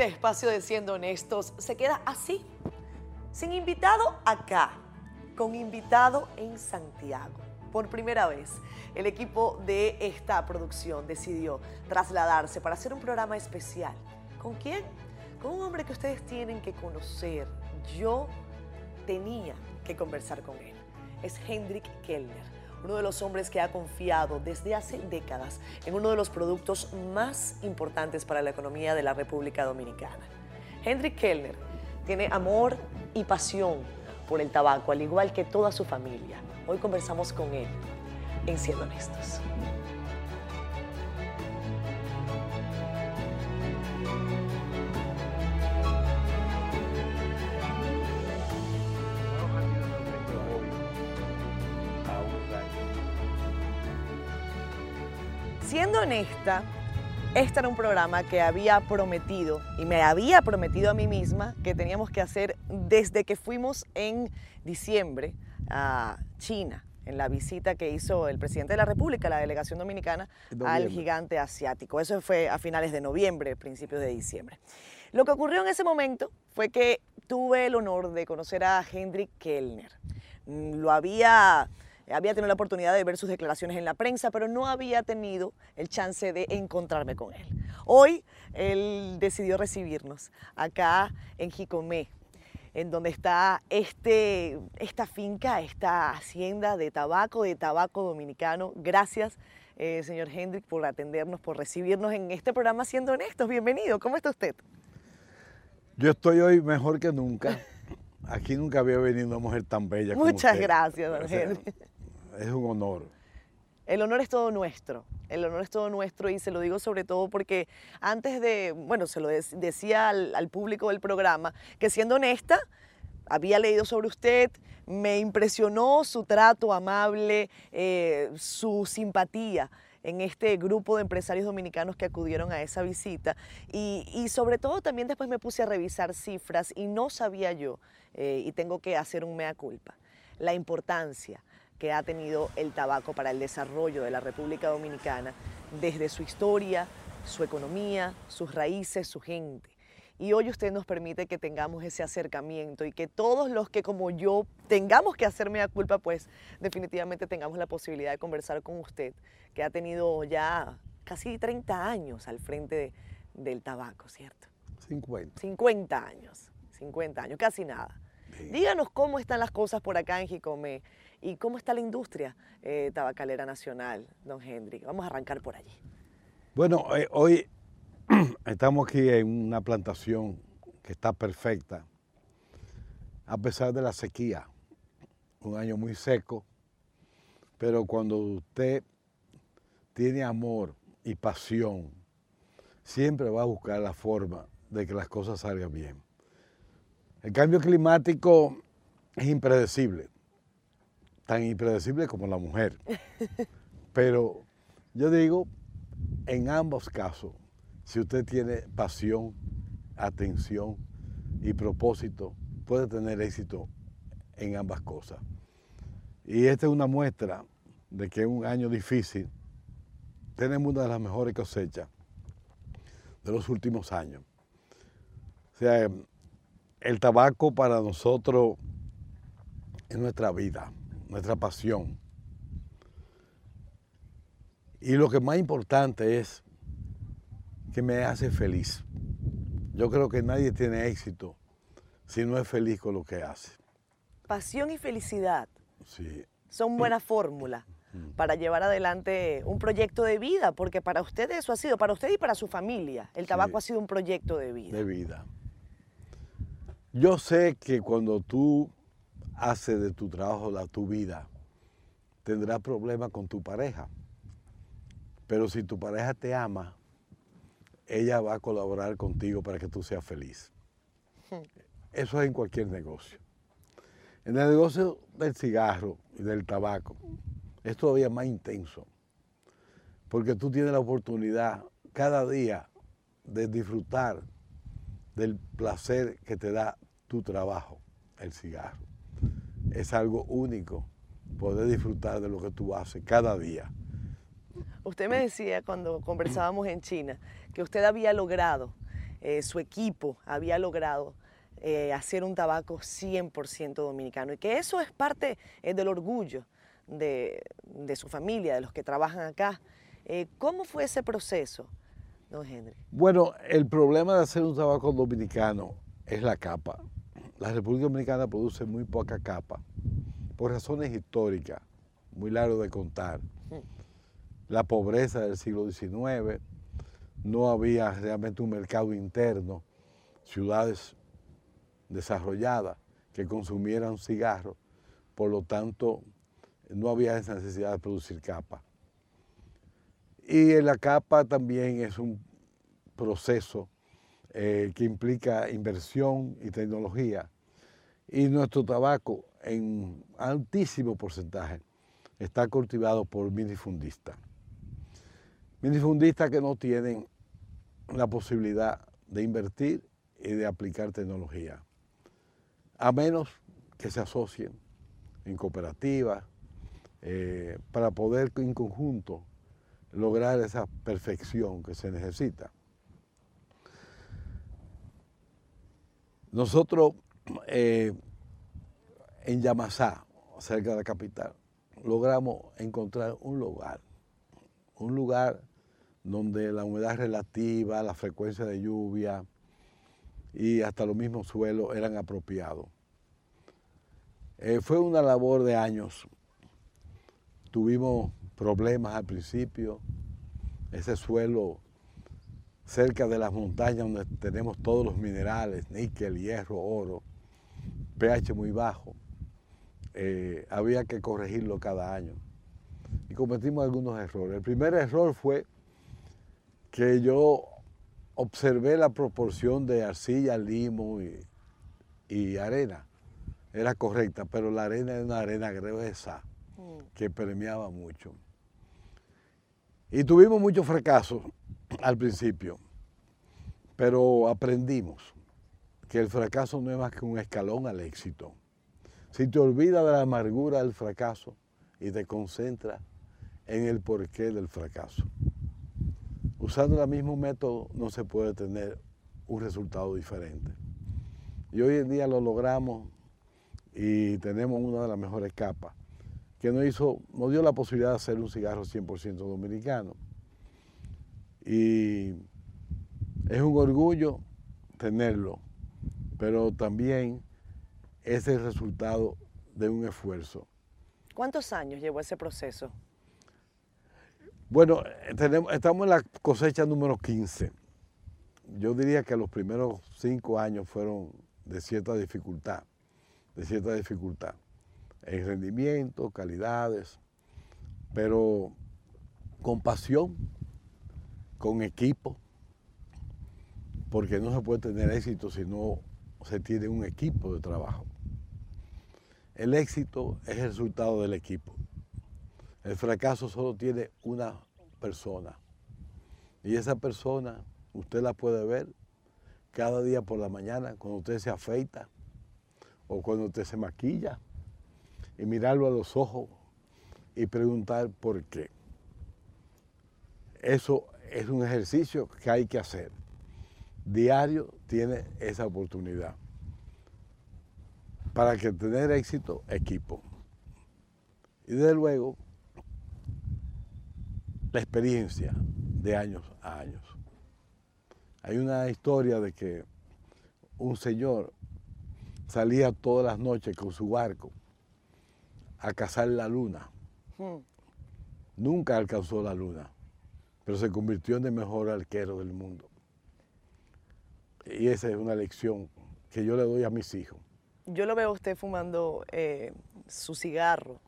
Este espacio de Siendo Honestos se queda así, sin invitado acá, con invitado en Santiago. Por primera vez, el equipo de esta producción decidió trasladarse para hacer un programa especial. ¿Con quién? Con un hombre que ustedes tienen que conocer. Yo tenía que conversar con él. Es Hendrik Kellner uno de los hombres que ha confiado desde hace décadas en uno de los productos más importantes para la economía de la República Dominicana. Hendrik Kellner tiene amor y pasión por el tabaco, al igual que toda su familia. Hoy conversamos con él en Siendo Honestos. Siendo honesta, este era un programa que había prometido y me había prometido a mí misma que teníamos que hacer desde que fuimos en diciembre a China, en la visita que hizo el presidente de la República, la delegación dominicana, al gigante asiático. Eso fue a finales de noviembre, principios de diciembre. Lo que ocurrió en ese momento fue que tuve el honor de conocer a Hendrik Kellner. Lo había había tenido la oportunidad de ver sus declaraciones en la prensa, pero no había tenido el chance de encontrarme con él. Hoy él decidió recibirnos acá en Jicomé, en donde está este, esta finca, esta hacienda de tabaco, de tabaco dominicano. Gracias, eh, señor Hendrik, por atendernos, por recibirnos en este programa Siendo Honestos. Bienvenido, ¿cómo está usted? Yo estoy hoy mejor que nunca. Aquí nunca había venido una mujer tan bella. Muchas gracias, don Hendrik es un honor. El honor es todo nuestro, el honor es todo nuestro y se lo digo sobre todo porque antes de, bueno, se lo decía al, público del programa, que siendo honesta, había leído sobre usted, me impresionó su trato amable, eh, su simpatía en este grupo de empresarios dominicanos que acudieron a esa visita y, sobre todo también después me puse a revisar cifras y no sabía yo, eh, y tengo que hacer un mea culpa, la importancia que ha tenido el tabaco para el desarrollo de la República Dominicana desde su historia, su economía, sus raíces, su gente. Y hoy usted nos permite que tengamos ese acercamiento y que todos los que como yo tengamos que hacerme la culpa, pues definitivamente tengamos la posibilidad de conversar con usted, que ha tenido ya casi 30 años al frente del tabaco, ¿cierto? 50. 50 años, 50 años, casi nada. Díganos cómo están las cosas por acá en Jicomé. ¿Y cómo está la industria eh, tabacalera nacional, don Henry? Vamos a arrancar por allí. Bueno, eh, hoy estamos aquí en una plantación que está perfecta, a pesar de la sequía. Un año muy seco, pero cuando usted tiene amor y pasión, siempre va a buscar la forma de que las cosas salgan bien. El cambio climático es impredecible tan impredecible como la mujer. Pero yo digo, en ambos casos, si usted tiene pasión, atención y propósito, puede tener éxito en ambas cosas. Y esta es una muestra de que en un año difícil tenemos una de las mejores cosechas de los últimos años. O sea, el tabaco para nosotros es nuestra vida nuestra pasión. Y lo que más importante es que me hace feliz. Yo creo que nadie tiene éxito si no es feliz con lo que hace. Pasión y felicidad sí. son buena fórmula mm. para llevar adelante un proyecto de vida, porque para usted eso ha sido, para usted y para su familia, el tabaco ha sido un proyecto de vida. De vida. Yo sé que cuando tú hace de tu trabajo la tu vida, tendrás problemas con tu pareja. Pero si tu pareja te ama, ella va a colaborar contigo para que tú seas feliz. Eso es en cualquier negocio. En el negocio del cigarro y del tabaco es todavía más intenso, porque tú tienes la oportunidad cada día de disfrutar del placer que te da tu trabajo, el cigarro es algo único poder disfrutar de lo que tú haces cada día. Usted me decía cuando conversábamos en China que usted había logrado eh, su equipo había logrado eh, hacer un tabaco 100% dominicano y que eso es parte eh, del orgullo de, de, su familia, de los que trabajan acá. ¿Cómo fue ese proceso, don Henry? Bueno, el problema de hacer un tabaco dominicano es la capa. La República Dominicana produce muy poca capa por razones históricas, muy largo de contar. Mm. La pobreza del siglo XIX, no había realmente un mercado interno, ciudades desarrolladas que consumieran cigarros, por lo tanto no había esa necesidad de producir capa. Y la capa también es un proceso eh, que implica inversión y tecnología. Y nuestro tabaco, en altísimo porcentaje, está cultivado por minifundistas. Minifundistas que no tienen la posibilidad de invertir y de aplicar tecnología, a menos que se asocien en cooperativas eh, para poder en conjunto lograr esa perfección que se necesita. Nosotros eh, en Yamasá, cerca de la capital, logramos encontrar un lugar, un lugar donde la humedad relativa, la frecuencia de lluvia y hasta los mismos suelos eran apropiados. Eh, fue una labor de años. Tuvimos problemas al principio. Ese suelo cerca de las montañas donde tenemos todos los minerales, níquel, hierro, oro, pH muy bajo. Eh, había que corregirlo cada año. Y cometimos algunos errores. El primer error fue que yo observé la proporción de arcilla, limo y, arena. Era correcta, pero la arena era una arena gruesa mm. que premiaba mucho. Y tuvimos muchos fracasos al principio, pero aprendimos que el fracaso no es más que un escalón al éxito. Si te olvidas de la amargura del fracaso y te concentras en el porqué del fracaso. Usando el mismo método no se puede tener un resultado diferente. Y hoy en día lo logramos y tenemos una de las mejores capas que nos, hizo, nos dio la posibilidad de hacer un cigarro 100% dominicano. Y es un orgullo tenerlo, pero también es el resultado de un esfuerzo. ¿Cuántos años llevó ese proceso? Bueno, tenemos, estamos en la cosecha número 15. Yo diría que los primeros cinco años fueron de cierta dificultad, de cierta dificultad, en rendimiento, calidades, pero con pasión, con equipo, porque no se puede tener éxito si no se tiene un equipo de trabajo. El éxito es el resultado del equipo. El fracaso solo tiene una persona. Y esa persona usted la puede ver cada día por la mañana cuando usted se afeita o cuando usted se maquilla y mirarlo a los ojos y preguntar por qué. Eso es un ejercicio que hay que hacer. Diario tiene esa oportunidad. Para que tener éxito, equipo. Y desde luego, la experiencia de años a años. Hay una historia de que un señor salía todas las noches con su barco a cazar la luna. Hmm. Nunca alcanzó la luna, pero se convirtió en el mejor arquero del mundo. Y esa es una lección que yo le doy a mis hijos. Yo lo veo a usted fumando eh, su cigarro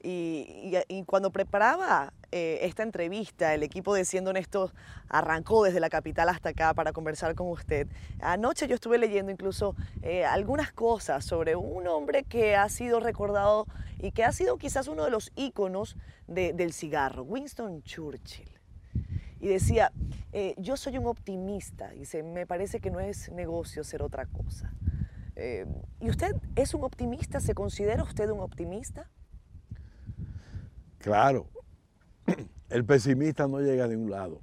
y, cuando preparaba eh, esta entrevista, el equipo de Siendo Honestos arrancó desde la capital hasta acá para conversar con usted. Anoche yo estuve leyendo incluso eh, algunas cosas sobre un hombre que ha sido recordado y que ha sido quizás uno de los íconos del cigarro, Winston Churchill. Y decía, eh, yo soy un optimista, dice, me parece que no es negocio ser otra cosa. ¿Y usted es un optimista? ¿Se considera usted un optimista? Claro, el pesimista no llega a ningún lado.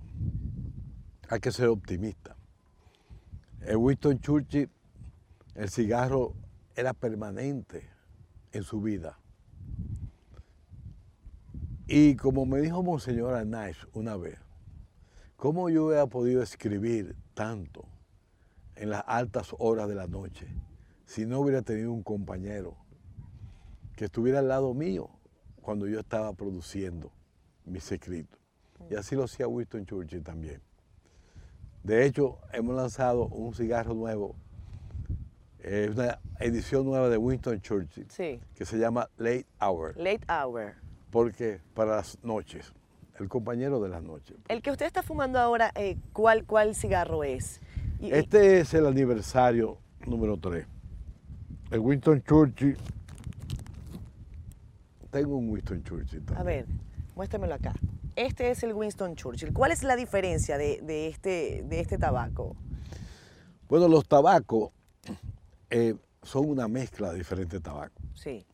Hay que ser optimista. En Winston Churchill el cigarro era permanente en su vida. Y como me dijo Monseñor Arnaiz una vez, ¿cómo yo hubiera podido escribir tanto en las altas horas de la noche si no hubiera tenido un compañero que estuviera al lado mío cuando yo estaba produciendo mis escritos? Y así lo hacía Winston Churchill también. De hecho, hemos lanzado un cigarro nuevo, eh, una edición nueva de Winston Churchill, Sí. que se llama Late Hour, Late hour. porque para las noches, el compañero de las noches. El que usted está fumando ahora, eh, ¿cuál, ¿cuál cigarro es? Y- Este es el aniversario número 3. El Winston Churchill. Tengo un Winston Churchill también. a ver, muéstremelo acá. Este es el Winston Churchill. ¿Cuál es la diferencia de, de este, de este tabaco? Bueno, los tabacos eh, son una mezcla de diferentes tabacos. Sí.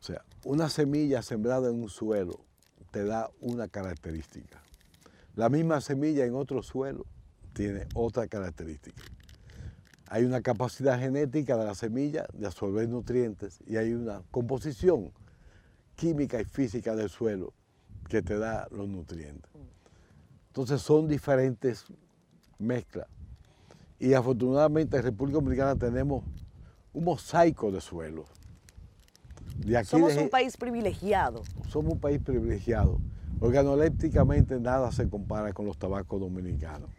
O sea, una semilla sembrada en un suelo te da una característica. La misma semilla en otro suelo tiene otra característica. Hay una capacidad genética de la semilla de absorber nutrientes y hay una composición química y física del suelo que te da los nutrientes. Entonces son diferentes mezclas. Y afortunadamente en República Dominicana tenemos un mosaico de suelos. De aquí Somos de- un país privilegiado. somos un país privilegiado. Organolépticamente nada se compara con los tabacos dominicanos.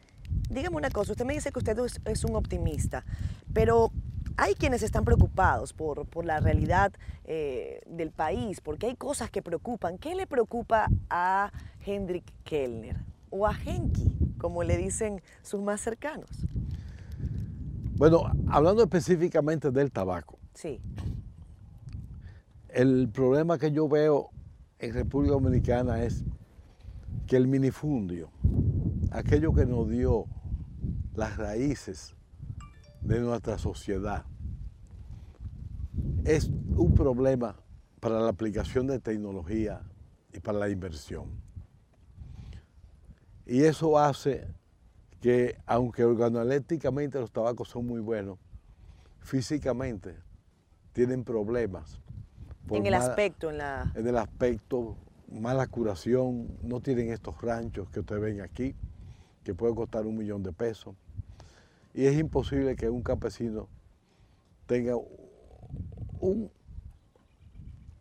Dígame una cosa, usted me dice que usted es, es un optimista, pero hay quienes están preocupados por, por la realidad eh, del país, porque hay cosas que preocupan. ¿Qué le preocupa a Hendrik Kellner o a Henki, como le dicen sus más cercanos? Bueno, hablando específicamente del tabaco, Sí, el problema que yo veo en República Dominicana es que el minifundio, aquello que nos dio las raíces de nuestra sociedad, es un problema para la aplicación de tecnología y para la inversión. Y eso hace que, aunque organolépticamente los tabacos son muy buenos, físicamente tienen problemas. En el mala- aspecto, en la... en el aspecto mala curación, no tienen estos ranchos que ustedes ven aquí, que puede costar un millón de pesos. Y es imposible que un campesino tenga un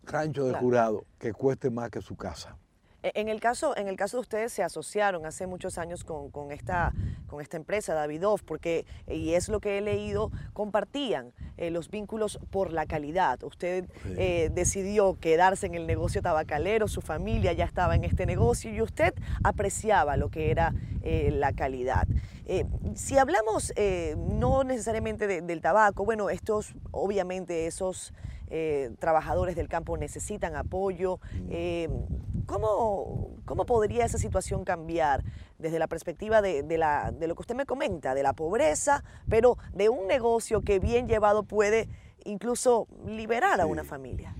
rancho de Claro. jurado que cueste más que su casa. E- En el, caso, en el caso de ustedes se asociaron hace muchos años con, con esta, con esta empresa, Davidoff, porque, y es lo que he leído, compartían eh, los vínculos por la calidad. Usted Sí. eh, decidió quedarse en el negocio tabacalero, su familia ya estaba en este negocio y usted apreciaba lo que era eh, la calidad. Si hablamos no necesariamente de- del tabaco, bueno, estos, obviamente esos eh, trabajadores del campo necesitan apoyo. Eh, ¿cómo, cómo podría esa situación cambiar desde la perspectiva de, de la- de lo que usted me comenta, de la pobreza, pero de un negocio que bien llevado puede incluso liberar a Sí. una familia?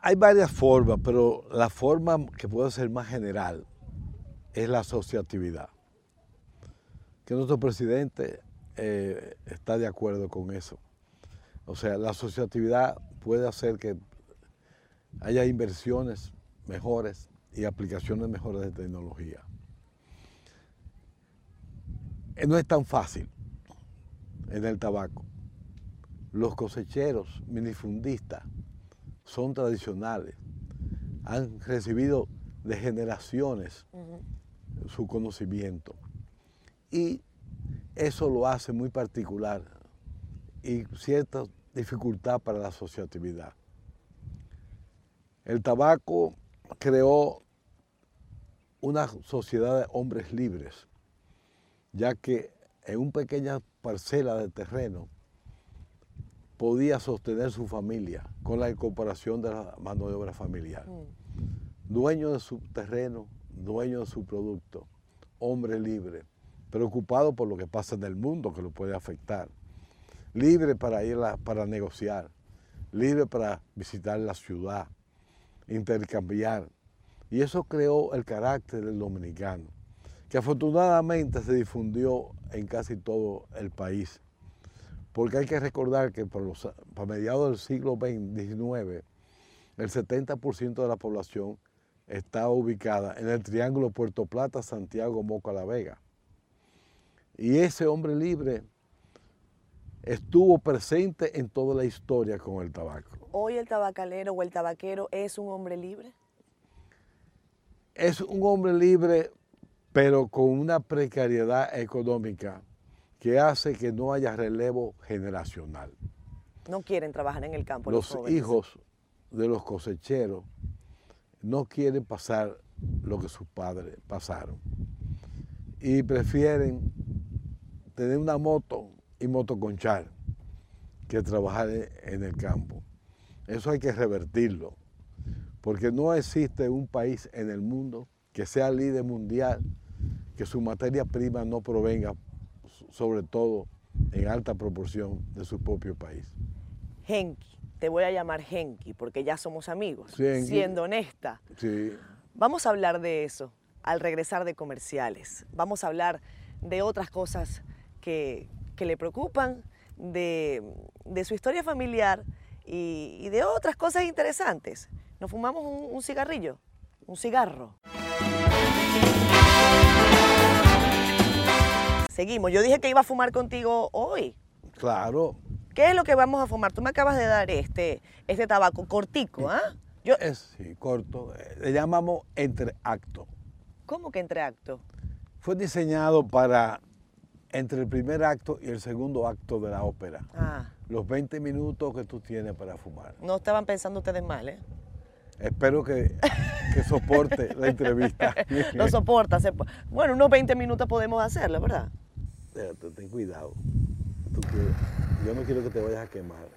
Hay varias formas, pero la forma que puede ser más general es la asociatividad. Que nuestro presidente eh, está de acuerdo con eso. O sea, la asociatividad puede hacer que haya inversiones mejores y aplicaciones mejores de tecnología. Eh, No es tan fácil en el tabaco. Los cosecheros minifundistas son tradicionales, han recibido de generaciones su conocimiento y eso lo hace muy particular y cierta dificultad para la asociatividad. El tabaco creó una sociedad de hombres libres, ya que en una pequeña parcela de terreno podía sostener su familia con la incorporación de la mano de obra familiar. Dueño de su terreno, dueño de su producto, hombre libre, preocupado por lo que pasa en el mundo que lo puede afectar, libre para ir a- para negociar, libre para visitar la ciudad, intercambiar. Y eso creó el carácter del dominicano, que afortunadamente se difundió en casi todo el país. Porque hay que recordar que los, para mediados del siglo XIX, el 70% de la población está ubicada en el triángulo Puerto Plata, Santiago, Moca, La Vega. Y ese hombre libre estuvo presente en toda la historia con el tabaco. ¿Hoy el tabacalero o el tabaquero es un hombre libre? Es un hombre libre, pero con una precariedad económica que hace que no haya relevo generacional. No quieren trabajar en el campo. Los, hijos de los cosecheros no quieren pasar lo que sus padres pasaron y prefieren tener una moto y motoconchar que trabajar en el campo. Eso hay que revertirlo, porque no existe un país en el mundo que sea líder mundial, que su materia prima no provenga, sobre todo en alta proporción, de su propio país. Genki, te voy a llamar Genki, porque ya somos amigos, siendo honesta. Sí. Vamos a hablar de eso al regresar de comerciales. Vamos a hablar de otras cosas que, que le preocupan, de, su historia familiar y, de otras cosas interesantes. Nos fumamos un, cigarrillo, un cigarro. Seguimos. Yo dije que iba a fumar contigo hoy. Claro. ¿Qué es lo que vamos a fumar? Tú me acabas de dar este, este tabaco cortico, ¿ah? Yo... Es, sí, corto. Le llamamos entreacto. ¿Cómo que entreacto? Fue diseñado para entre el primer acto y el segundo acto de la ópera. Ah. Los 20 minutos que tú tienes para fumar. No estaban pensando ustedes mal, ¿eh? Espero que, soporte la entrevista. Lo soporta. bueno, unos 20 minutos podemos hacerlo, ¿verdad? ten cuidado. yo no quiero que te vayas a quemar.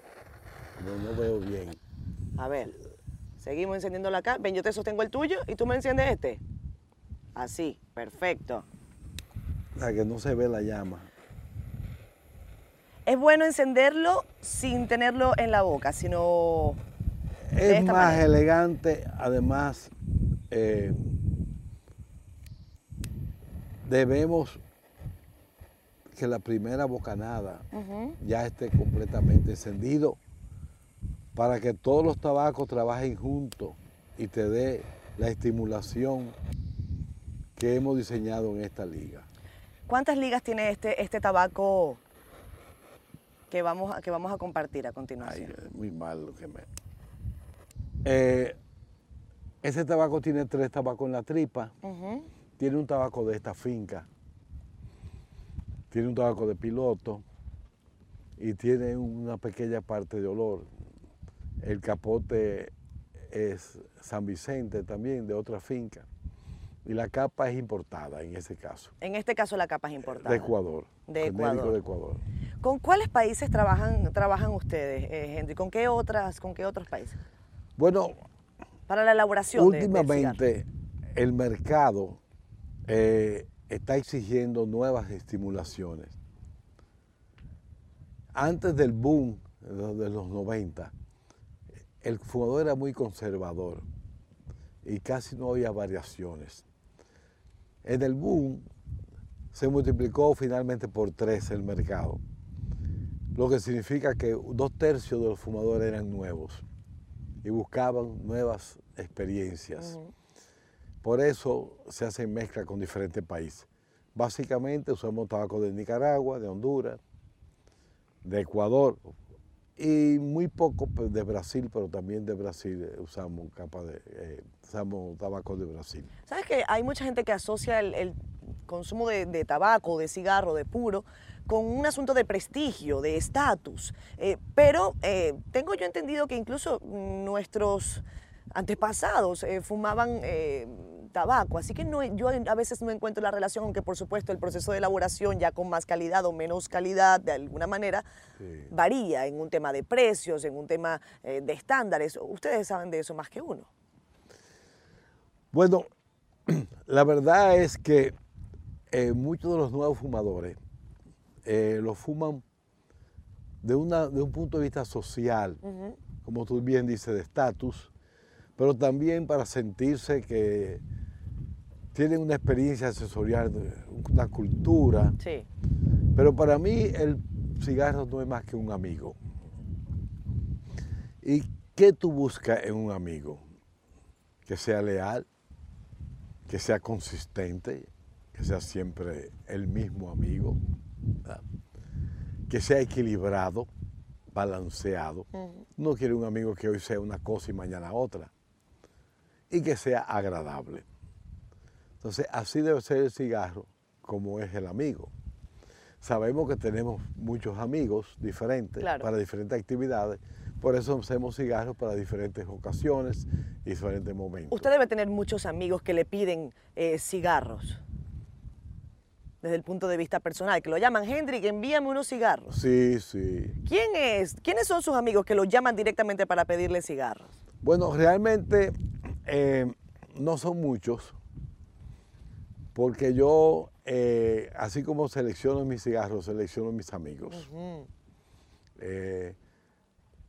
No, no veo bien. A ver, seguimos encendiendo la cara. Ven, yo te sostengo el tuyo y tú me enciendes este. Así, perfecto que no se ve la llama. Es bueno encenderlo sin tenerlo en la boca, sino... Es más elegante, además eh, debemos que la primera bocanada ya esté completamente encendido para que todos los tabacos trabajen juntos y te dé la estimulación que hemos diseñado en esta liga. ¿Cuántas ligas tiene este, este tabaco que vamos, a, que vamos a compartir a continuación? Ay, muy mal lo que me... Eh, ese tabaco tiene tres tabacos en la tripa. Tiene un tabaco de esta finca. Tiene un tabaco de piloto. Y tiene una pequeña parte de olor. El capote es San Vicente también, de otra finca. Y la capa es importada en ese caso. En este caso la capa es importada. De Ecuador. De Ecuador. de Ecuador. ¿Con cuáles países trabajan, trabajan ustedes, eh, Henry? ¿Con qué, otras, ¿Con qué otros países? Bueno, para la elaboración. Últimamente el mercado eh, está exigiendo nuevas estimulaciones. Antes del boom de los 90, el fumador era muy conservador y casi no había variaciones. En el boom se multiplicó finalmente por tres el mercado, lo que significa que dos tercios de los fumadores eran nuevos y buscaban nuevas experiencias. Por eso se hace mezcla con diferentes países. Básicamente usamos tabaco de Nicaragua, de Honduras, de Ecuador, y muy poco pues, de Brasil, pero también de Brasil eh, usamos capa de, eh, usamos tabaco de Brasil. ¿Sabes que hay mucha gente que asocia el, consumo de, tabaco, de cigarro, de puro, con un asunto de prestigio, de estatus? Eh, pero tengo yo entendido que incluso nuestros antepasados fumaban tabaco. Así que no, yo a veces no encuentro la relación, aunque por supuesto el proceso de elaboración ya con más calidad o menos calidad de alguna manera varía en un tema de precios, en un tema eh, de estándares. Ustedes saben de eso más que uno. Bueno, la verdad es que eh, muchos de los nuevos fumadores eh, lo fuman de, una, de un punto de vista social, como tú bien dices, de estatus, pero también para sentirse que tienen una experiencia sensorial, una cultura. Sí. Pero para mí el cigarro no es más que un amigo. ¿Y qué tú buscas en un amigo? Que sea leal, que sea consistente, que sea siempre el mismo amigo, que sea equilibrado, balanceado. No quiere un amigo que hoy sea una cosa y mañana otra. Y que sea agradable. Entonces, así debe ser el cigarro como es el amigo. Sabemos que tenemos muchos amigos diferentes para diferentes actividades, por eso hacemos cigarros para diferentes ocasiones y diferentes momentos. Usted debe tener muchos amigos que le piden eh, cigarros desde el punto de vista personal, que lo llaman, Hendrik, envíame unos cigarros. Sí, sí. ¿Quién es? ¿Quiénes son sus amigos que lo llaman directamente para pedirle cigarros? Bueno, realmente eh, no son muchos, porque yo, eh, así como selecciono mis cigarros, selecciono mis amigos. Eh,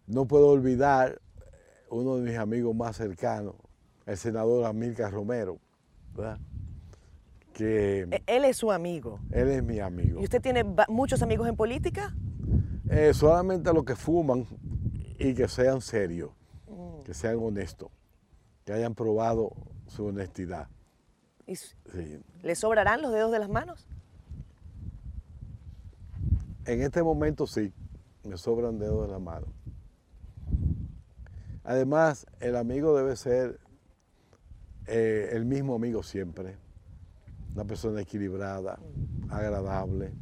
no puedo olvidar uno de mis amigos más cercanos, el senador Amílcar Romero, ¿verdad? que... E, él es su amigo. Él es mi amigo. ¿Y usted tiene muchos amigos en política? Eh, solamente los que fuman y que sean serios, mm. que sean honestos, que hayan probado su honestidad. ¿Le sobrarán los dedos de las manos? En este momento sí, me sobran dedos de las manos. Además, el amigo debe ser eh, el mismo amigo siempre una persona equilibrada, agradable,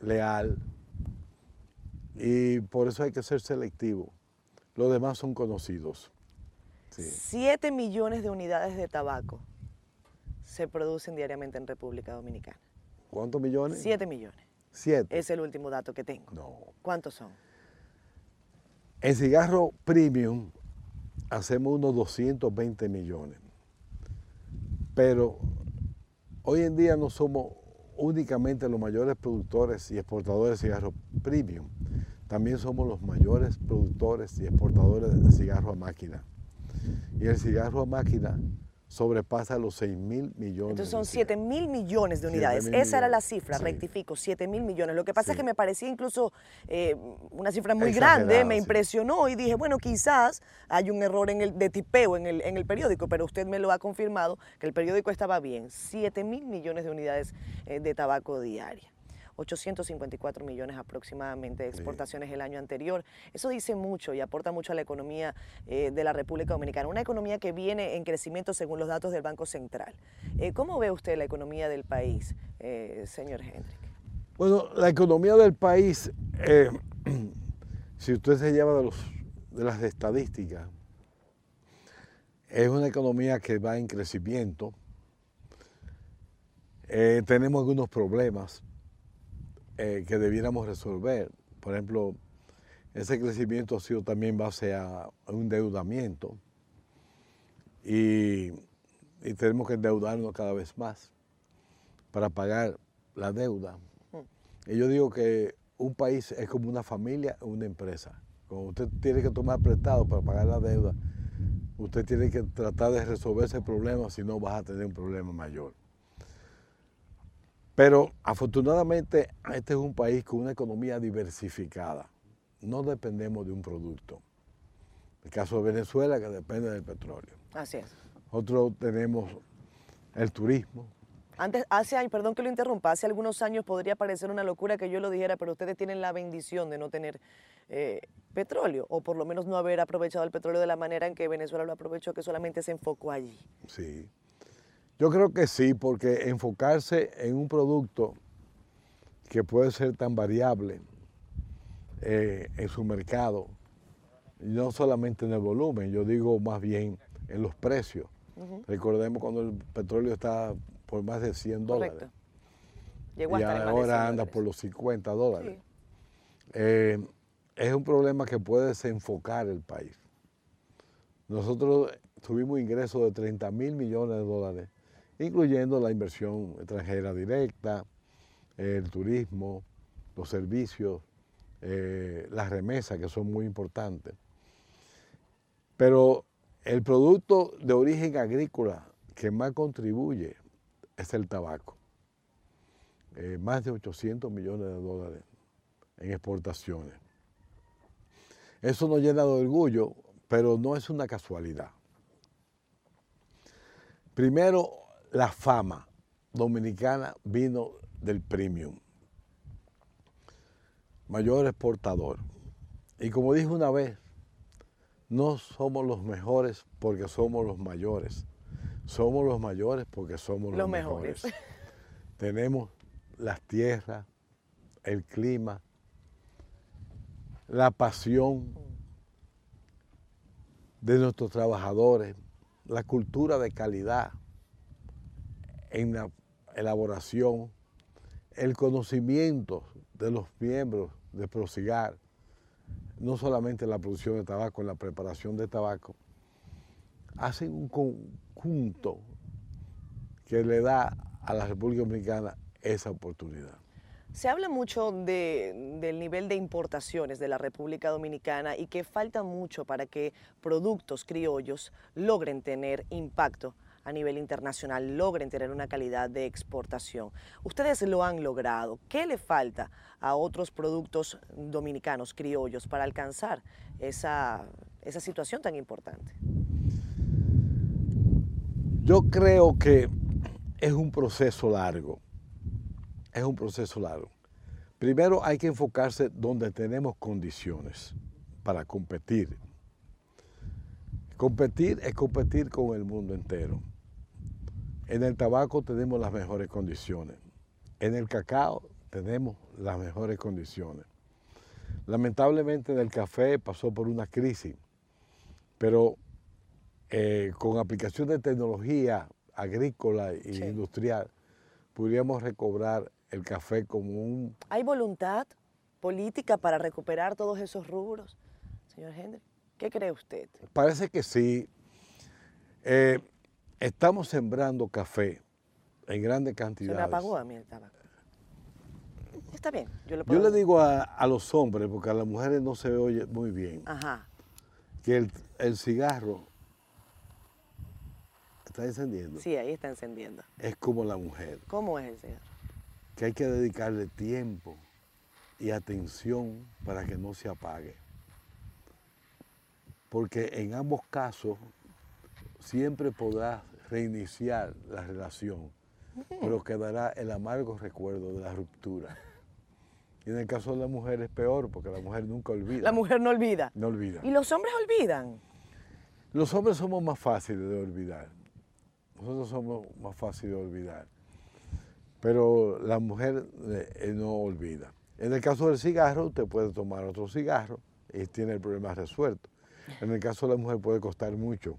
leal. Y por eso hay que ser selectivo. Los demás son conocidos. Siete millones de unidades de tabaco se producen diariamente en República Dominicana. ¿Cuántos millones? Siete millones. Siete. Es el último dato que tengo. No. ¿Cuántos son? En cigarro premium hacemos unos 220 millones. Pero hoy en día no somos únicamente los mayores productores y exportadores de cigarros premium, también somos los mayores productores y exportadores de cigarro a máquina. Y el cigarro a máquina sobrepasa los 6 mil millones. Entonces son 7 mil millones de unidades. Esa era la cifra, rectifico, 7 mil millones. Lo que pasa es que me parecía incluso eh, una cifra muy grande, me impresionó y dije, bueno, quizás hay un error en el, de tipeo en el, en el periódico, pero usted me lo ha confirmado que el periódico estaba bien. 7 mil millones de unidades eh, de tabaco diaria. 854 millones aproximadamente de exportaciones el año anterior. Eso dice mucho y aporta mucho a la economía eh, de la República Dominicana, una economía que viene en crecimiento según los datos del Banco Central. Eh, ¿Cómo ve usted la economía del país, eh, señor Hendrik? Bueno, la economía del país, si usted se lleva de, los, de las estadísticas, es una economía que va en crecimiento. tenemos algunos problemas eh, que debiéramos resolver. Por ejemplo, ese crecimiento ha sido también base a, un endeudamiento y, tenemos que endeudarnos cada vez más para pagar la deuda. Y yo digo que un país es como una familia o una empresa. Cuando usted tiene que tomar prestado para pagar la deuda, usted tiene que tratar de resolver ese problema, si no vas a tener un problema mayor. Pero afortunadamente este es un país con una economía diversificada. No dependemos de un producto. El caso de Venezuela que depende del petróleo. Así es. Nosotros tenemos el turismo. Antes, hace años, perdón que lo interrumpa, hace algunos años podría parecer una locura que yo lo dijera, pero ustedes tienen la bendición de no tener eh, petróleo, o por lo menos no haber aprovechado el petróleo de la manera en que Venezuela lo aprovechó, que solamente se enfocó allí. Sí. Yo creo que sí, porque enfocarse en un producto que puede ser tan variable eh, en su mercado, no solamente en el volumen, yo digo más bien en los precios. Recordemos cuando el petróleo está por más de 100 dólares. y ahora anda por los 50 dólares. Eh, es un problema que puede desenfocar el país. Nosotros tuvimos ingresos de 30 mil millones de dólares incluyendo la inversión extranjera directa, el turismo, los servicios, eh, las remesas, que son muy importantes. Pero el producto de origen agrícola que más contribuye es el tabaco. eh, más de 800 millones de dólares en exportaciones. Eso nos llena de orgullo, pero no es una casualidad. Primero, la fama dominicana vino del premium, mayor exportador. Y como dije una vez, no somos los mejores porque somos los mayores, somos los mayores porque somos los, mejores. Tenemos las tierras, el clima, la pasión de nuestros trabajadores, la cultura de calidad en la elaboración, el conocimiento de los miembros de Prosigar, no solamente en la producción de tabaco, en la preparación de tabaco, hacen un conjunto que le da a la República Dominicana esa oportunidad. Se habla mucho del nivel de importaciones de la República Dominicana y que falta mucho para que productos criollos logren tener impacto a nivel internacional, logren tener una calidad de exportación. Ustedes lo han logrado. ¿Qué le falta a otros productos dominicanos, criollos, para alcanzar esa, esa situación tan importante? Yo creo que es un proceso largo es un proceso largo. Primero hay que enfocarse donde tenemos condiciones para competir. Competir es competir con el mundo entero. En el tabaco tenemos las mejores condiciones. En el cacao tenemos las mejores condiciones. Lamentablemente en el café pasó por una crisis, pero eh, con aplicación de tecnología agrícola e industrial, podríamos recobrar el café como un... ¿Hay voluntad política para recuperar todos esos rubros, señor Henry? ¿Qué cree usted? Parece que sí. Eh, estamos sembrando café en grandes cantidades. Se me apagó a mí el tabaco. Está bien, yo, lo puedo... yo le digo a, los hombres, porque a las mujeres no se oye muy bien, Ajá. que el, el cigarro está encendiendo. Sí, ahí está encendiendo. Es como la mujer. ¿Cómo es el cigarro? que hay que dedicarle tiempo y atención para que no se apague. Porque en ambos casos siempre podrás reiniciar la relación, pero quedará el amargo recuerdo de la ruptura. Y en el caso de la mujer es peor, porque la mujer nunca olvida. La mujer no olvida. No olvida. ¿Y los hombres olvidan? Los hombres somos más fáciles de olvidar. Nosotros somos más fáciles de olvidar pero la mujer eh, no olvida. En el caso del cigarro, usted puede tomar otro cigarro y tiene el problema resuelto. En el caso de la mujer puede costar mucho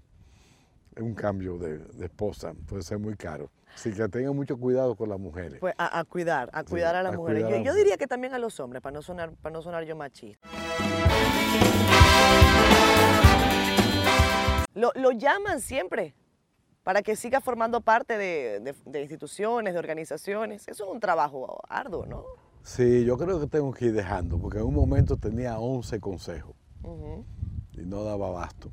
un cambio de, esposa, puede ser muy caro. Así que tengan mucho cuidado con las mujeres. Pues a, cuidar, a cuidar a las mujeres. Yo, diría que también a los hombres, para no sonar, para no sonar yo machista. Lo, lo llaman siempre para que siga formando parte de, instituciones, de organizaciones. Eso es un trabajo arduo, ¿no? Sí, yo creo que tengo que ir dejando, porque en un momento tenía 11 consejos y no daba abasto.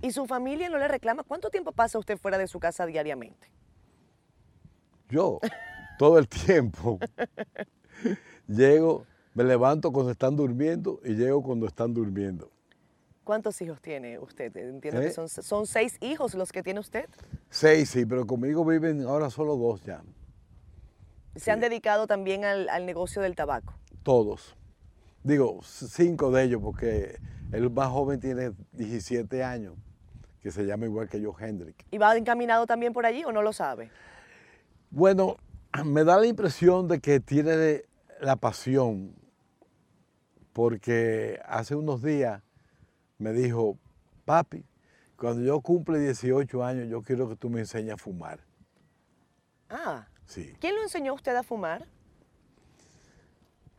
¿Y su familia no le reclama? ¿Cuánto tiempo pasa usted fuera de su casa diariamente? Yo, todo el tiempo. llego, me levanto cuando están durmiendo y llego cuando están durmiendo. ¿Cuántos hijos tiene usted? Entiendo que ¿Eh? son, son, seis hijos los que tiene usted. Seis, sí, pero conmigo viven ahora solo dos ya. ¿Se han dedicado también al, negocio del tabaco? Todos. Digo, cinco de ellos, porque el más joven tiene 17 años, que se llama igual que yo, Hendrik. ¿Y va encaminado también por allí o no lo sabe? Bueno, me da la impresión de que tiene la pasión, porque hace unos días me dijo, papi, cuando yo cumple 18 años, yo quiero que tú me enseñes a fumar. Ah. Sí. ¿Quién lo enseñó a usted a fumar?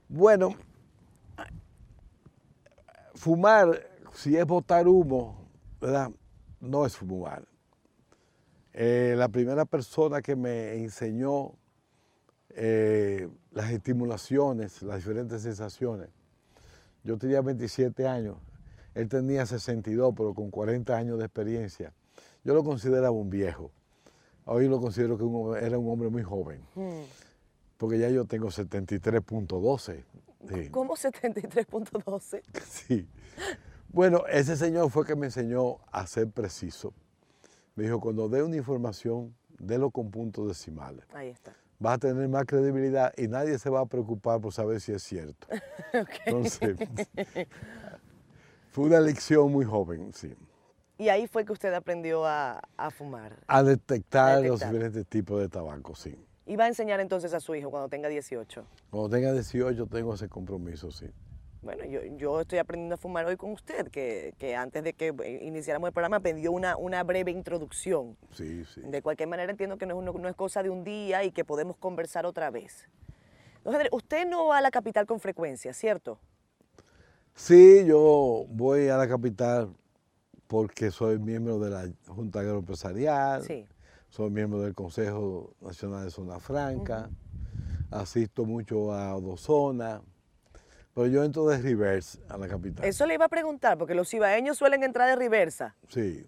Bueno, fumar, si es botar humo, ¿verdad? No es fumar. Eh, la primera persona que me enseñó eh, las estimulaciones, las diferentes sensaciones, yo tenía 27 años, él tenía 62, pero con 40 años de experiencia. Yo lo consideraba un viejo. Hoy lo considero que era un hombre muy joven. Hmm. porque ya yo tengo 73.12. Sí. ¿Cómo 73.12? Sí. Bueno, ese señor fue que me enseñó a ser preciso. Me dijo, cuando dé una información, délo con puntos decimales. Ahí está. Vas a tener más credibilidad y nadie se va a preocupar por saber si es cierto. Entonces, fue una lección muy joven, sí. Y ahí fue que usted aprendió a, a fumar. A detectar, A los detectar. diferentes tipos de tabaco, sí. Y va a enseñar entonces a su hijo cuando tenga 18. Cuando tenga 18 tengo ese compromiso, sí. Bueno, yo, yo estoy aprendiendo a fumar hoy con usted, que, que antes de que eh, iniciáramos el programa dio una, una breve introducción. Sí, sí. De cualquier manera entiendo que no es, no- no es cosa de un día y que podemos conversar otra vez. Don Henry, usted no va a la capital con frecuencia, ¿cierto? Sí, yo voy a la capital porque soy miembro de la Junta Agroempresarial, Sí. Soy miembro del Consejo Nacional de Zona Franca, asisto mucho a Odozona, pero yo entro de reverse a la capital. Eso le iba a preguntar, porque los cibaeños suelen entrar de reversa. Sí.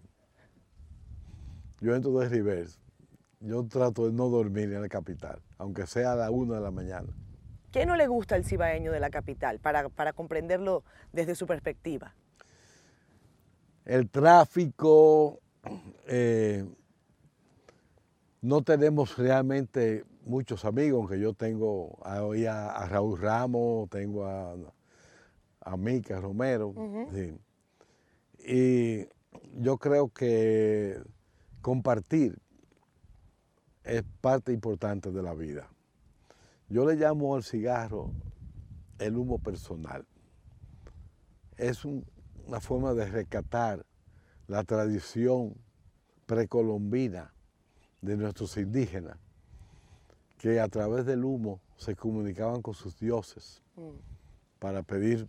Yo entro de reverse. Yo trato de no dormir en la capital, aunque sea a la una de la mañana. ¿Qué no le gusta al cibaeño de la capital para, para comprenderlo desde su perspectiva? el tráfico, eh, no tenemos realmente muchos amigos, aunque yo tengo ahí a, a Raúl Ramos, tengo a, a Mica Romero. sí. Y yo creo que compartir es parte importante de la vida. Yo le llamo al cigarro el humo personal. Es un- una forma de rescatar la tradición precolombina de nuestros indígenas, que a través del humo se comunicaban con sus dioses Mm. para pedir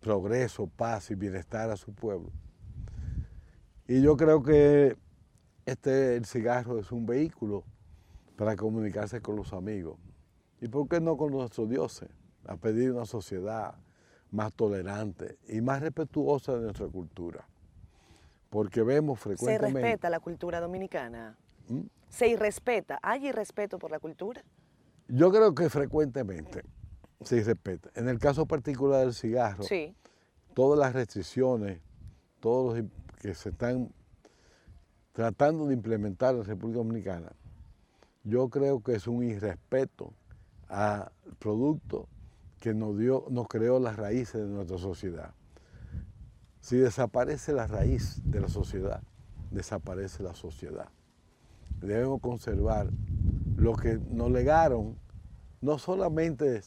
progreso, paz y bienestar a su pueblo. Y yo creo que este, el cigarro es un vehículo para comunicarse con los amigos. ¿Y por qué no con nuestros dioses? A pedir una sociedad más tolerante y más respetuosa de nuestra cultura. Porque vemos ¿Se frecuentemente... respeta la cultura dominicana? ¿Mm? ¿Se irrespeta? ¿Hay irrespeto por la cultura? Yo creo que frecuentemente se respeta. En el caso particular del cigarro, Sí. todas las restricciones, todos los que se están tratando de implementar en la República Dominicana, yo creo que es un irrespeto al producto que nos dio, nos creó las raíces de nuestra sociedad. Si desaparece la raíz de la sociedad, desaparece la sociedad. Debemos conservar lo que nos legaron no solamente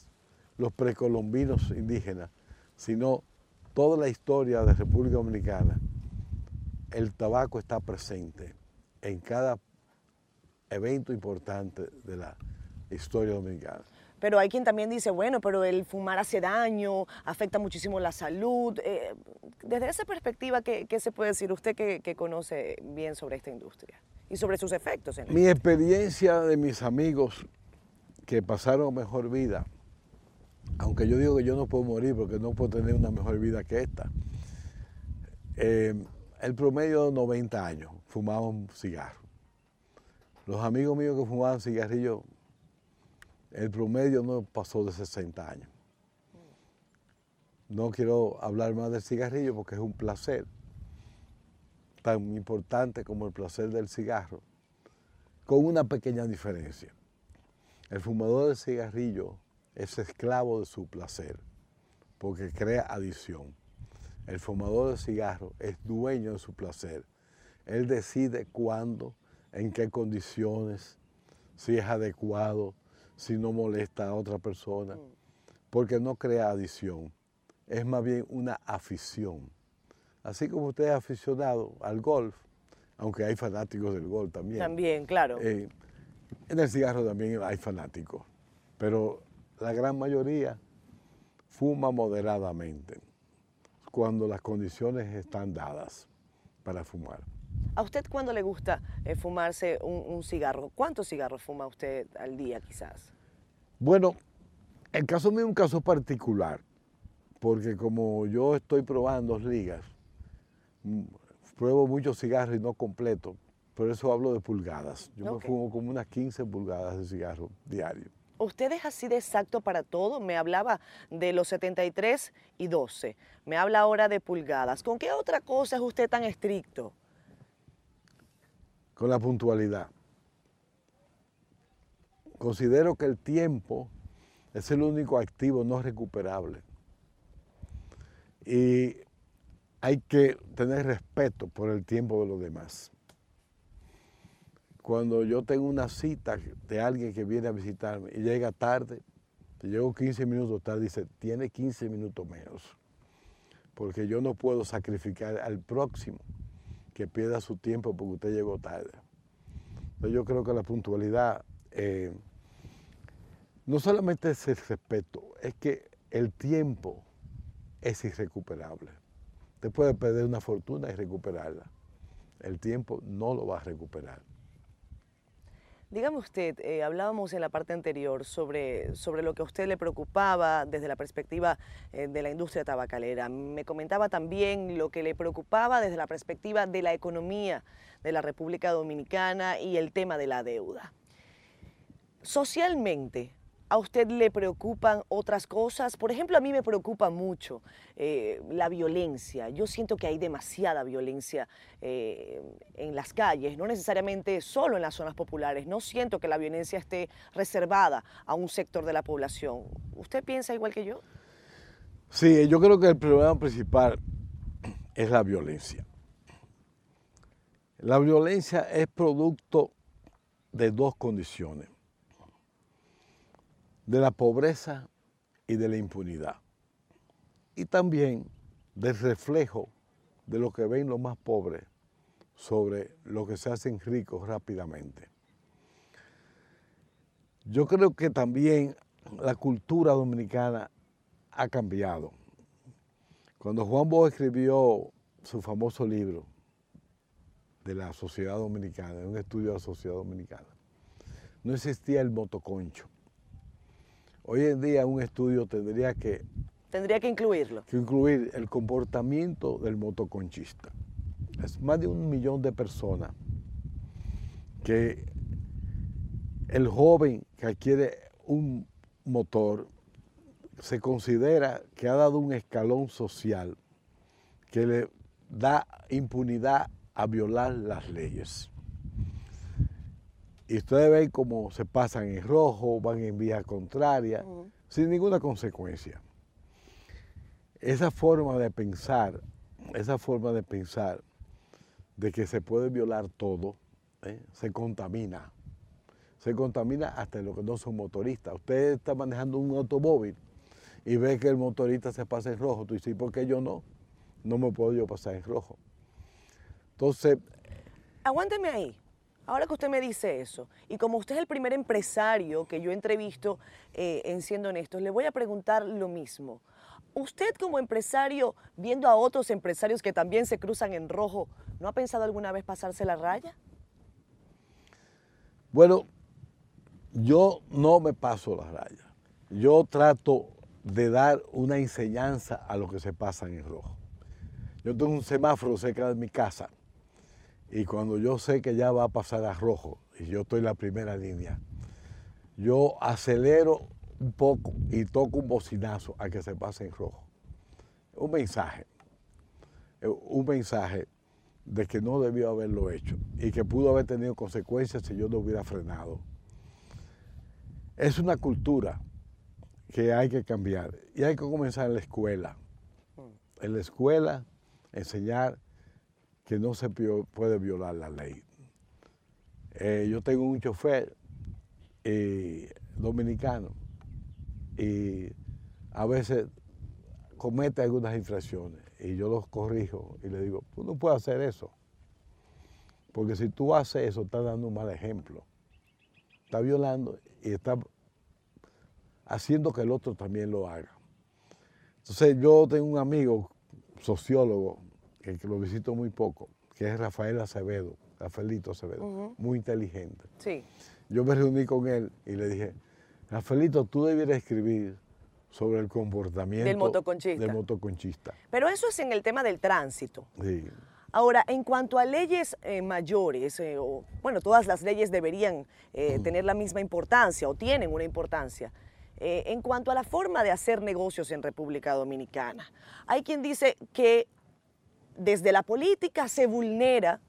los precolombinos indígenas, sino toda la historia de República Dominicana. El tabaco está presente en cada evento importante de la historia dominicana. Pero hay quien también dice, bueno, pero el fumar hace daño, afecta muchísimo la salud. Eh, desde esa perspectiva, ¿qué, qué se puede decir usted que, que conoce bien sobre esta industria y sobre sus efectos? En Mi experiencia de mis amigos que pasaron mejor vida, aunque yo digo que yo no puedo morir porque no puedo tener una mejor vida que esta, eh, el promedio de 90 años fumaban cigarro. Los amigos míos que fumaban cigarrillo, el promedio no pasó de 60 años. No quiero hablar más del cigarrillo porque es un placer tan importante como el placer del cigarro, con una pequeña diferencia. El fumador de cigarrillo es esclavo de su placer porque crea adicción. El fumador de cigarro es dueño de su placer. Él decide cuándo, en qué condiciones, si es adecuado, si no molesta a otra persona, porque no crea adicción. Es más bien una afición. Así como usted es aficionado al golf, aunque hay fanáticos del golf también. También, claro. Eh, en el cigarro también hay fanáticos, pero la gran mayoría fuma moderadamente cuando las condiciones están dadas para fumar. ¿A usted cuándo le gusta eh, fumarse un, un cigarro? ¿Cuántos cigarros fuma usted al día quizás? Bueno, el caso mío es un caso particular, porque como yo estoy probando ligas, pruebo muchos cigarros y no completo, por eso hablo de pulgadas. Yo me fumo como unas 15 pulgadas de cigarro diario. ¿Usted es así de exacto para todo? Me hablaba de los 73 y 12. Me habla ahora de pulgadas. ¿Con qué otra cosa es usted tan estricto? Con la puntualidad. Considero que el tiempo es el único activo no recuperable. Y hay que tener respeto por el tiempo de los demás. Cuando yo tengo una cita de alguien que viene a visitarme y llega tarde, si llego 15 minutos tarde, dice, tiene 15 minutos menos, porque yo no puedo sacrificar al próximo que pierda su tiempo porque usted llegó tarde. Entonces yo creo que la puntualidad eh, no solamente es el respeto, es que el tiempo es irrecuperable. Usted puede perder una fortuna y recuperarla. El tiempo no lo va a recuperar. Dígame usted, eh, hablábamos en la parte anterior sobre, sobre lo que a usted le preocupaba desde la perspectiva eh, de la industria tabacalera. Me comentaba también lo que le preocupaba desde la perspectiva de la economía de la República Dominicana y el tema de la deuda. Socialmente, ¿A usted le preocupan otras cosas? Por ejemplo, a mí me preocupa mucho eh, la violencia. Yo siento que hay demasiada violencia eh, en las calles, no necesariamente solo en las zonas populares. No siento que la violencia esté reservada a un sector de la población. ¿Usted piensa igual que yo? Sí, yo creo que el problema principal es la violencia. La violencia es producto de dos condiciones de la pobreza y de la impunidad. Y también del reflejo de lo que ven los más pobres sobre lo que se hacen ricos rápidamente. Yo creo que también la cultura dominicana ha cambiado. Cuando Juan Bosch escribió su famoso libro de la sociedad dominicana, un estudio de la sociedad dominicana, no existía el motoconcho. Hoy en día un estudio tendría que... Tendría que incluirlo. Que incluir el comportamiento del motoconchista. Es más de un millón de personas que el joven que adquiere un motor se considera que ha dado un escalón social que le da impunidad a violar las leyes. Y ustedes ven cómo se pasan en rojo, van en vía contraria, sin ninguna consecuencia. Esa forma de pensar, esa forma de pensar de que se puede violar todo, ¿eh? se contamina. Se contamina hasta lo que no son motoristas. Usted está manejando un automóvil y ve que el motorista se pasa en rojo. Tú dices, ¿por qué yo no? No me puedo yo pasar en rojo. Entonces... Aguánteme ahí. Ahora que usted me dice eso, y como usted es el primer empresario que yo entrevisto eh, en Siendo Honestos, le voy a preguntar lo mismo. ¿Usted como empresario, viendo a otros empresarios que también se cruzan en rojo, ¿no ha pensado alguna vez pasarse la raya? Bueno, yo no me paso la raya. Yo trato de dar una enseñanza a los que se pasan en rojo. Yo tengo un semáforo cerca de mi casa y cuando yo sé que ya va a pasar a rojo y yo estoy en la primera línea, yo acelero un poco y toco un bocinazo a que se pase en rojo. Un mensaje, eh, un mensaje de que no debió haberlo hecho y que pudo haber tenido consecuencias si yo no hubiera frenado. Es una cultura que hay que cambiar y hay que comenzar en la escuela. Mm. En la escuela enseñar que no se puede violar la ley. Eh, yo tengo un chofer eh, dominicano y a veces comete algunas infracciones y yo los corrijo y le digo, tú no puedes hacer eso, porque si tú haces eso estás dando un mal ejemplo, estás violando y estás haciendo que el otro también lo haga. Entonces yo tengo un amigo sociólogo que, lo visito muy poco, que es Rafael Acevedo, Rafaelito Acevedo, muy inteligente. Sí. Yo me reuní con él y le dije, Rafaelito, tú debieras escribir sobre el comportamiento del motoconchista. del motoconchista. Pero eso es en el tema del tránsito. Sí. Ahora, en cuanto a leyes eh, mayores, eh, o, bueno, todas las leyes deberían eh, tener la misma importancia o tienen una importancia. en cuanto a la forma de hacer negocios en República Dominicana, hay quien dice que desde la política se vulnera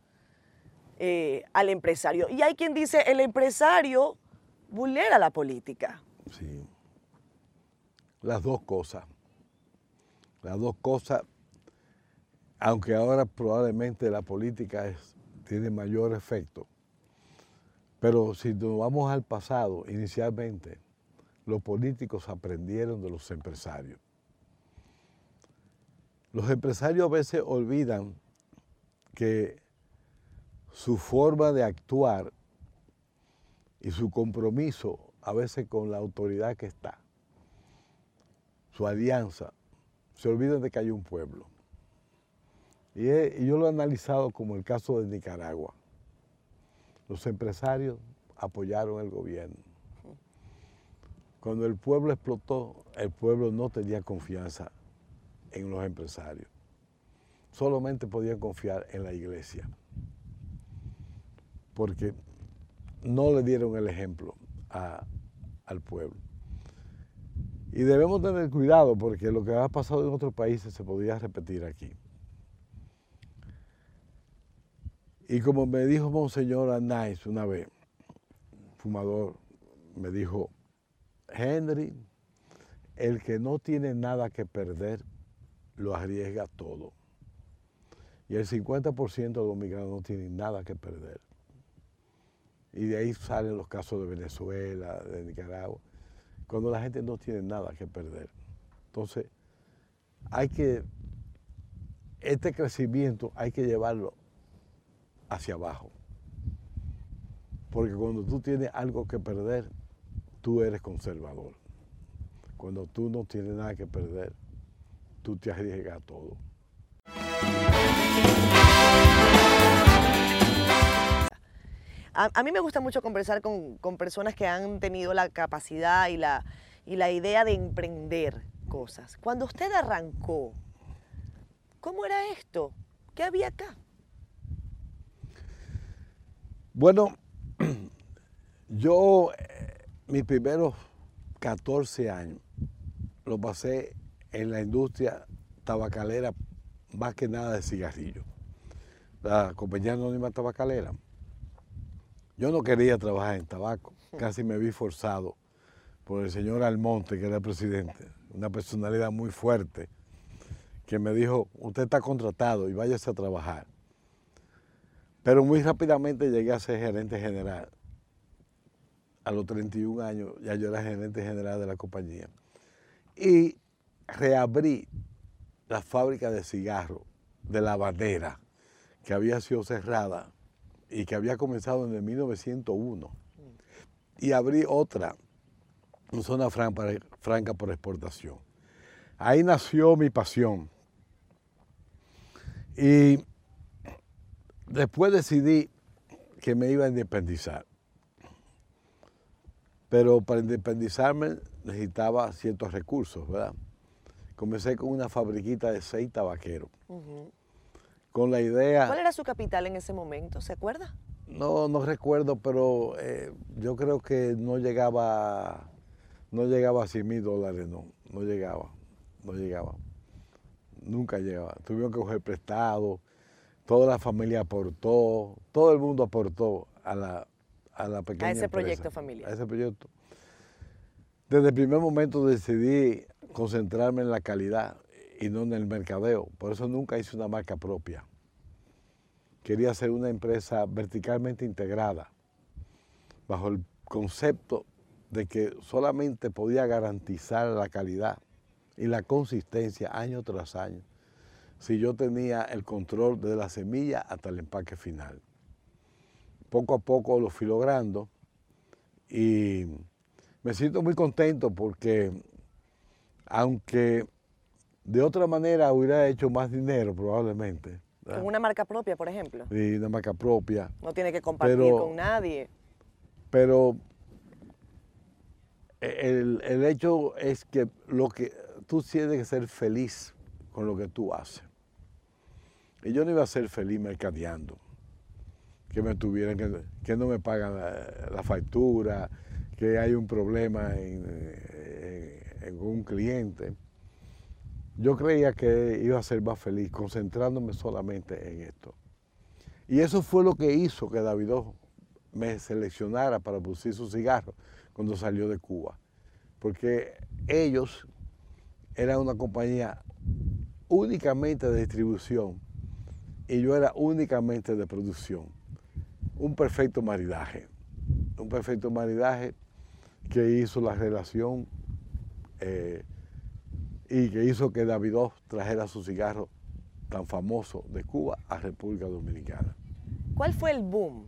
al empresario y hay quien dice el empresario vulnera la política. Sí, las dos cosas. Las dos cosas aunque ahora probablemente la política tiene mayor efecto, pero si nos vamos al pasado, inicialmente, los políticos aprendieron de los empresarios. Los empresarios a veces olvidan que su forma de actuar y su compromiso a veces con la autoridad que está, su alianza, se olvidan de que hay un pueblo. Y, yo lo he analizado como el caso de Nicaragua. Los empresarios apoyaron el gobierno. Cuando el pueblo explotó, el pueblo no tenía confianza en los empresarios. Solamente podían confiar en la iglesia. Porque no le dieron el ejemplo al pueblo. Y debemos tener cuidado porque lo que ha pasado en otros países se podría repetir aquí. Y como me dijo Monseñor Anais una vez, fumador, me dijo, Henry, el que no tiene nada que perder, lo arriesga todo. Y el 50% de los dominicanos no tienen nada que perder. Y de ahí salen los casos de Venezuela, de Nicaragua, cuando la gente no tiene nada que perder. Entonces, hay que, este crecimiento hay que llevarlo hacia abajo. Porque cuando tú tienes algo que perder, tú eres conservador. Cuando tú no tienes nada que perder, tú te arriesgas a todo. A, mí me gusta mucho conversar con, personas que han tenido la capacidad y la, y la idea de emprender cosas. Cuando usted arrancó, ¿cómo era esto? ¿Qué había acá? Bueno, yo eh, mis primeros 14 años lo pasé en la industria tabacalera, más que nada de cigarrillos. La compañía anónima tabacalera. Yo no quería trabajar en tabaco, casi me vi forzado por el señor Almonte, que era el presidente, una personalidad muy fuerte, que me dijo, usted está contratado y váyase a trabajar. Pero muy rápidamente llegué a ser gerente general. A los 31 años ya yo era gerente general de la compañía. Y reabrí la fábrica de cigarros de la bandera, que había sido cerrada y que había comenzado en el 1901. Y abrí otra en zona franca por exportación. Ahí nació mi pasión. Y Después decidí que me iba a independizar. Pero para independizarme necesitaba ciertos recursos, ¿verdad? Comencé con una fabriquita de seis tabaqueros. Con la idea... ¿Cuál era su capital en ese momento? ¿Se acuerda? No, no recuerdo, pero eh, yo creo que no llegaba, no llegaba a 100 mil dólares, no, no llegaba, no llegaba. Nunca llegaba. Tuvieron que coger prestado, toda la familia aportó, todo el mundo aportó a la, a la pequeña A ese proyecto familiar. A ese proyecto. Desde el primer momento decidí concentrarme en la calidad y no en el mercadeo. Por eso nunca hice una marca propia. Quería ser una empresa verticalmente integrada, bajo el concepto de que solamente podía garantizar la calidad y la consistencia año tras año si yo tenía el control de la semilla hasta el empaque final. Poco a poco lo fui logrando y me siento muy contento porque aunque de otra manera hubiera hecho más dinero probablemente. Con una marca propia, por ejemplo. Sí, una marca propia. No tiene que compartir con nadie. Pero el, el, hecho es que lo que tú tienes que ser feliz con lo que tú haces. Y yo no iba a ser feliz mercadeando. Que me tuvieran, que, que no me pagan la, la, factura, que hay un problema en, en, en un cliente. Yo creía que iba a ser más feliz concentrándome solamente en esto. Y eso fue lo que hizo que Davidó me seleccionara para producir su cigarro cuando salió de Cuba. Porque ellos eran una compañía únicamente de distribución y yo era únicamente de producción. Un perfecto maridaje. Un perfecto maridaje que hizo la relación eh, y que hizo que Davidoff trajera su cigarro tan famoso de Cuba a República Dominicana. ¿Cuál fue el boom,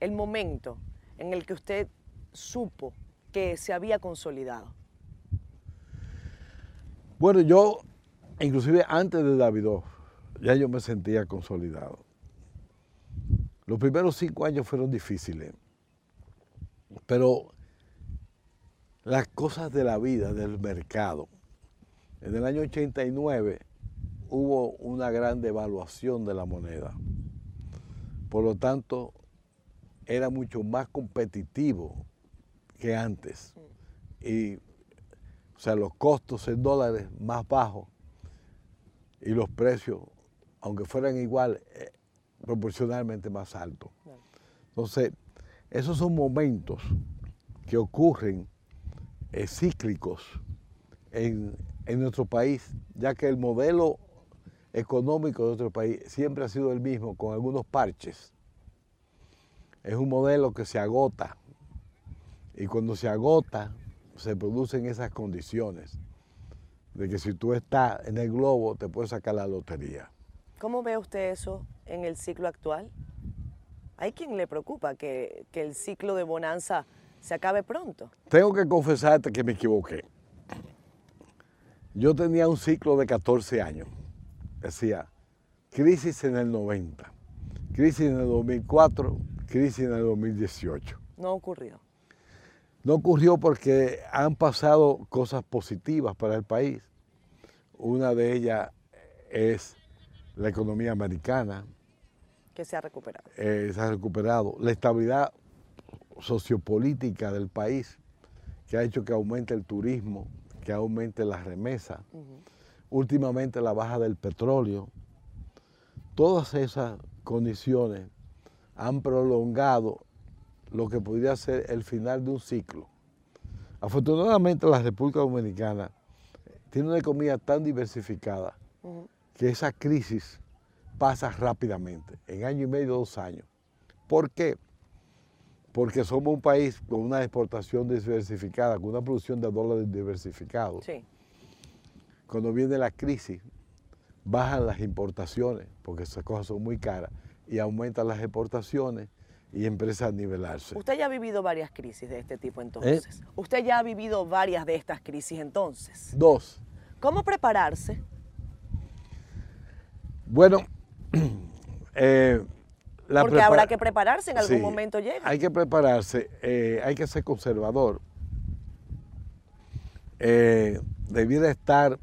el momento en el que usted supo que se había consolidado? Bueno, yo, inclusive antes de Davidoff, ya yo me sentía consolidado. Los primeros cinco años fueron difíciles, pero las cosas de la vida, del mercado. En el año 89 hubo una gran devaluación de la moneda. Por lo tanto, era mucho más competitivo que antes. Y, o sea, los costos en dólares más bajos y los precios, aunque fueran igual, eh, proporcionalmente más altos. Entonces, esos son momentos que ocurren eh, cíclicos en, en nuestro país, ya que el modelo económico de nuestro país siempre ha sido el mismo, con algunos parches. Es un modelo que se agota y cuando se agota se producen esas condiciones de que si tú estás en el globo te puedes sacar la lotería. ¿Cómo ve usted eso en el ciclo actual? Hay quien le preocupa que, que el ciclo de bonanza se acabe pronto. Tengo que confesarte que me equivoqué. Yo tenía un ciclo de 14 años. Decía, crisis en el 90, crisis en el 2004, crisis en el 2018. No ocurrió. No ocurrió porque han pasado cosas positivas para el país. Una de ellas es la economía americana. Que se ha recuperado. Eh, se ha recuperado. La estabilidad sociopolítica del país, que ha hecho que aumente el turismo, que aumente la remesa. Uh -huh. Últimamente la baja del petróleo. Todas esas condiciones han prolongado lo que podría ser el final de un ciclo. Afortunadamente la República Dominicana tiene una economía tan diversificada uh -huh. que esa crisis pasa rápidamente, en año y medio, dos años. ¿Por qué? Porque somos un país con una exportación diversificada, con una producción de dólares diversificados. Sí. Cuando viene la crisis, bajan las importaciones, porque esas cosas son muy caras, y aumentan las exportaciones y empieza a nivelarse. Usted ya ha vivido varias crisis de este tipo entonces. ¿Eh? Usted ya ha vivido varias de estas crisis entonces. Dos. ¿Cómo prepararse? Bueno, eh, la porque habrá que prepararse, en algún sí, momento llega. Hay que prepararse, eh, hay que ser conservador. Eh, debiera estar,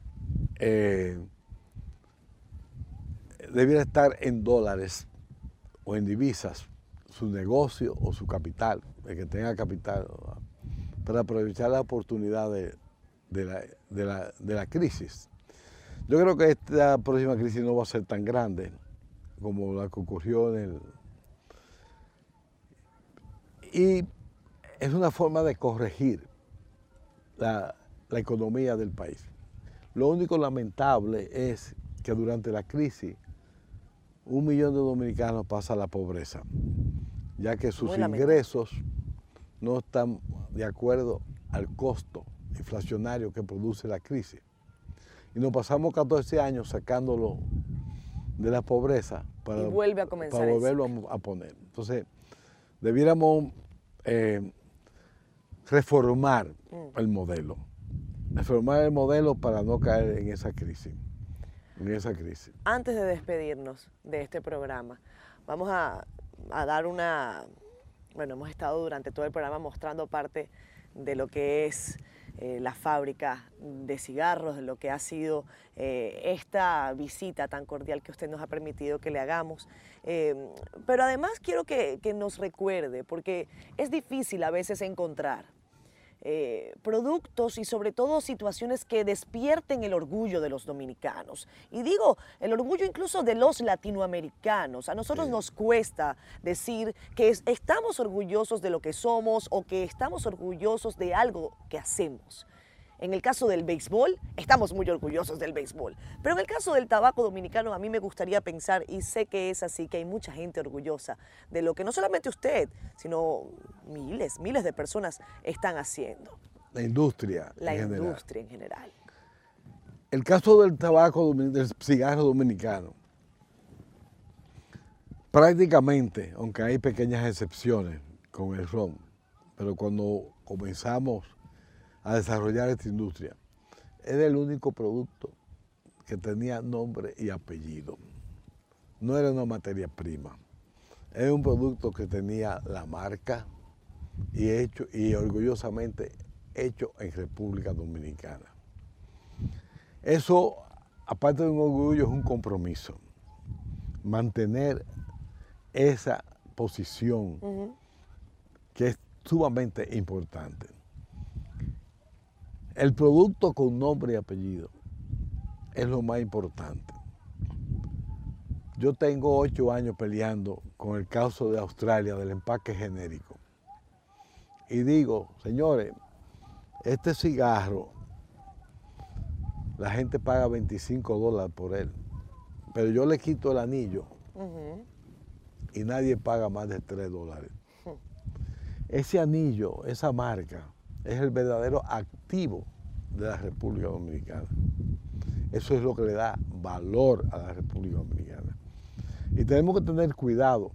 debiera estar en dólares o en divisas su negocio o su capital, el que tenga capital, para aprovechar la oportunidad de, de, la, de, la, de, la, crisis. Yo creo que esta próxima crisis no va a ser tan grande como la que ocurrió en el... Y es una forma de corregir la, la economía del país. Lo único lamentable es que durante la crisis un millón de dominicanos pasa a la pobreza, ya que sus ingresos no están de acuerdo al costo inflacionario que produce la crisis. Y nos pasamos 14 años sacándolo de la pobreza para, y vuelve a comenzar para volverlo a, a, poner. Entonces, debiéramos eh, reformar mm. el modelo, reformar el modelo para no caer en esa crisis en esa crisis. Antes de despedirnos de este programa, vamos a, a, dar una... Bueno, hemos estado durante todo el programa mostrando parte de lo que es eh, la fábrica de cigarros, de lo que ha sido eh, esta visita tan cordial que usted nos ha permitido que le hagamos. pero además quiero que nos recuerde, porque es difícil a veces encontrar eh, productos y sobre todo situaciones que despierten el orgullo de los dominicanos. Y digo, el orgullo incluso de los latinoamericanos. A nosotros nos cuesta decir que estamos orgullosos de lo que somos o que estamos orgullosos de algo que hacemos. En el caso del béisbol, estamos muy orgullosos del béisbol. Pero en el caso del tabaco dominicano, a mí me gustaría pensar, y sé que es así, que hay mucha gente orgullosa de lo que no solamente usted, sino miles, miles de personas están haciendo. La industria. La industria en general. El caso del tabaco, del cigarro dominicano, prácticamente, aunque hay pequeñas excepciones con el ron, pero cuando comenzamos a desarrollar esta industria. Era el único producto que tenía nombre y apellido. No era una materia prima. Era un producto que tenía la marca y hecho y orgullosamente hecho en República Dominicana. Eso, aparte de un orgullo, es un compromiso. Mantener esa posición que es sumamente importante. El producto con nombre y apellido es lo más importante. Yo tengo ocho años peleando con el caso de Australia del empaque genérico. Y digo, señores, este cigarro, la gente paga 25 dólares por él, pero yo le quito el anillo y nadie paga más de 3 dólares. Ese anillo, esa marca, es el verdadero activo de la República Dominicana. Eso es lo que le da valor a la República Dominicana. Y tenemos que tener cuidado,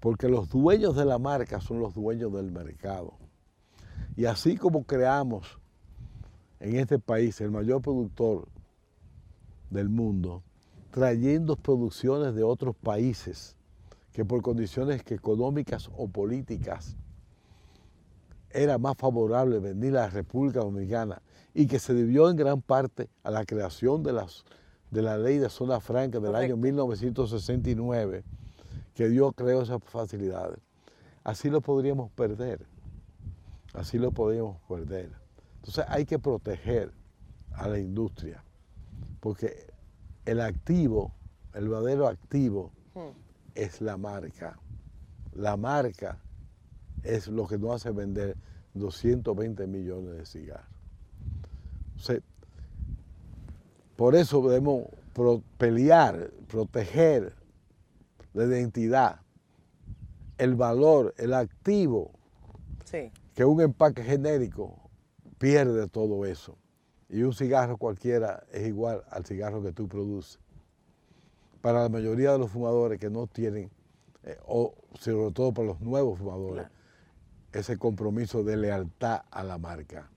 porque los dueños de la marca son los dueños del mercado. Y así como creamos en este país el mayor productor del mundo, trayendo producciones de otros países que por condiciones económicas o políticas era más favorable venir a la República Dominicana y que se debió en gran parte a la creación de, las, de la ley de zona franca del año 1969, que dio, creo, esas facilidades. Así lo podríamos perder, así lo podríamos perder. Entonces hay que proteger a la industria, porque el activo, el verdadero activo, hmm. es la marca. La marca es lo que nos hace vender 220 millones de cigarros. por eso debemos pelear, proteger la identidad, el valor, el activo, que un empaque genérico pierde todo eso. Y un cigarro cualquiera es igual al cigarro que tú produces. Para la mayoría de los fumadores que no tienen, eh, o sobre todo para los nuevos fumadores, ese compromiso de lealtad a la marca.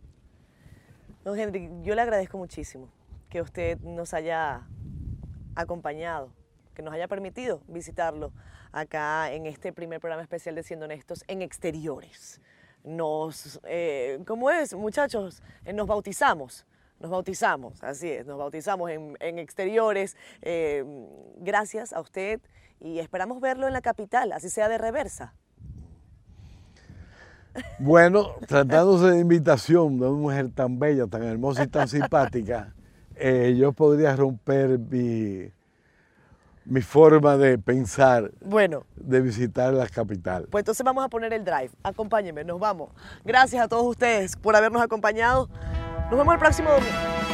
Don Henry, yo le agradezco muchísimo que usted nos haya acompañado, que nos haya permitido visitarlo acá en este primer programa especial de Siendo Honestos en exteriores. Nos, eh, ¿cómo es, muchachos? Eh, nos bautizamos. Nos bautizamos, así es, nos bautizamos en, exteriores. Eh, gracias a usted y esperamos verlo en la capital, así sea de reversa. Bueno, tratándose de invitación de una mujer tan bella, tan hermosa y tan simpática, eh, yo podría romper mi, mi forma de pensar bueno, de visitar la capital. Pues entonces vamos a poner el drive. Acompáñenme, nos vamos. Gracias a todos ustedes por habernos acompañado. Nos vemos el próximo domingo.